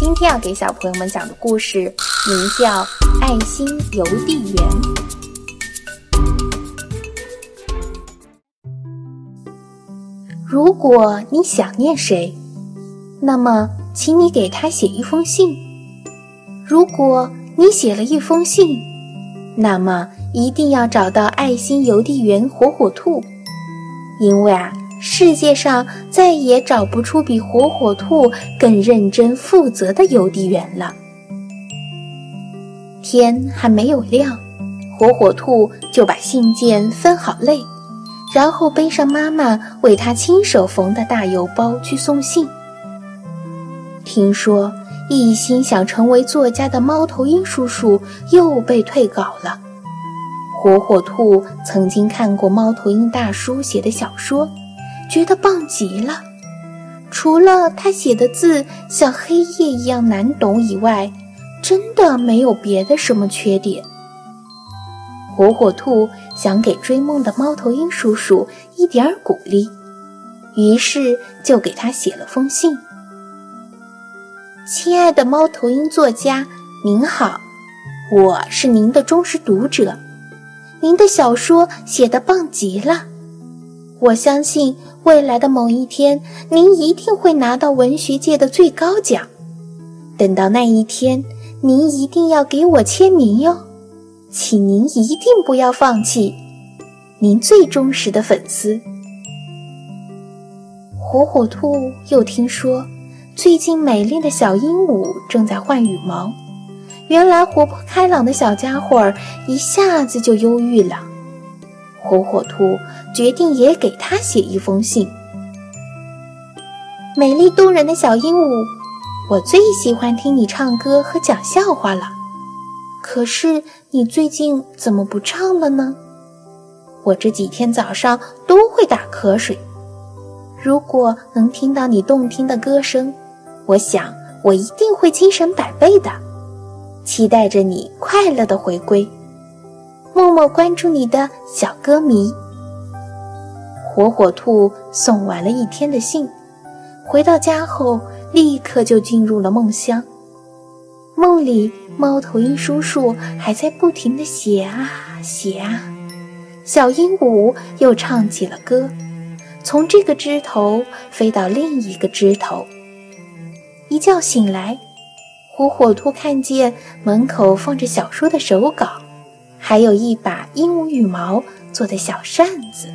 今天要给小朋友们讲的故事名叫《爱心邮递员》。如果你想念谁，那么请你给他写一封信。如果你写了一封信，那么一定要找到爱心邮递员火火兔，因为啊。世界上再也找不出比火火兔更认真负责的邮递员了。天还没有亮，火火兔就把信件分好类，然后背上妈妈为他亲手缝的大邮包去送信。听说一心想成为作家的猫头鹰叔叔又被退稿了。火火兔曾经看过猫头鹰大叔写的小说。觉得棒极了，除了他写的字像黑夜一样难懂以外，真的没有别的什么缺点。火火兔想给追梦的猫头鹰叔叔一点鼓励，于是就给他写了封信：“亲爱的猫头鹰作家，您好，我是您的忠实读者，您的小说写得棒极了，我相信。”未来的某一天，您一定会拿到文学界的最高奖。等到那一天，您一定要给我签名哟，请您一定不要放弃。您最忠实的粉丝，火火兔又听说，最近美丽的小鹦鹉正在换羽毛。原来活泼开朗的小家伙儿一下子就忧郁了。火火兔决定也给他写一封信。美丽动人的小鹦鹉，我最喜欢听你唱歌和讲笑话了。可是你最近怎么不唱了呢？我这几天早上都会打瞌睡。如果能听到你动听的歌声，我想我一定会精神百倍的。期待着你快乐的回归。默默关注你的小歌迷，火火兔送完了一天的信，回到家后立刻就进入了梦乡。梦里，猫头鹰叔叔还在不停地写啊写啊，小鹦鹉又唱起了歌，从这个枝头飞到另一个枝头。一觉醒来，火火兔看见门口放着小说的手稿。还有一把鹦鹉羽毛做的小扇子。